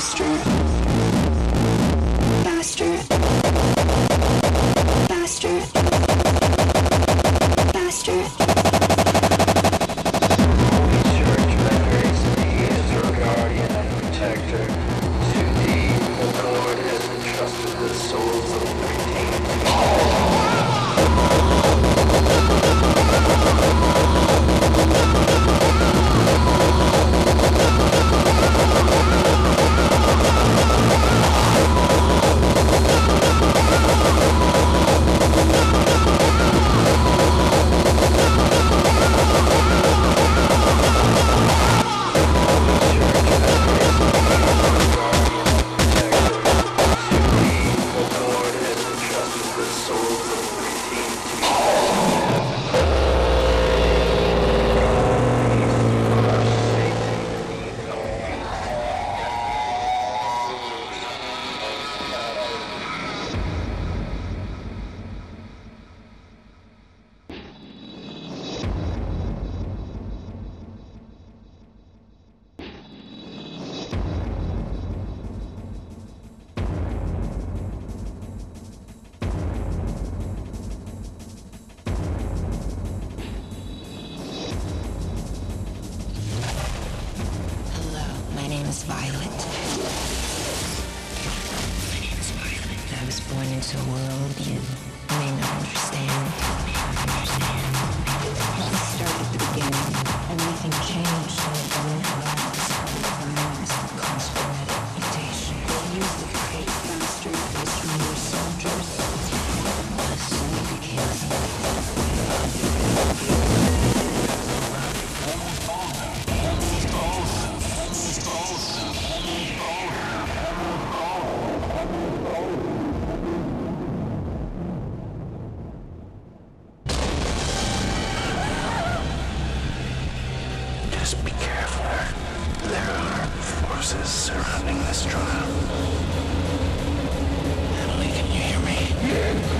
History. It's a world you may not understand. terror forces surrounding this trial. Emily, can you hear me?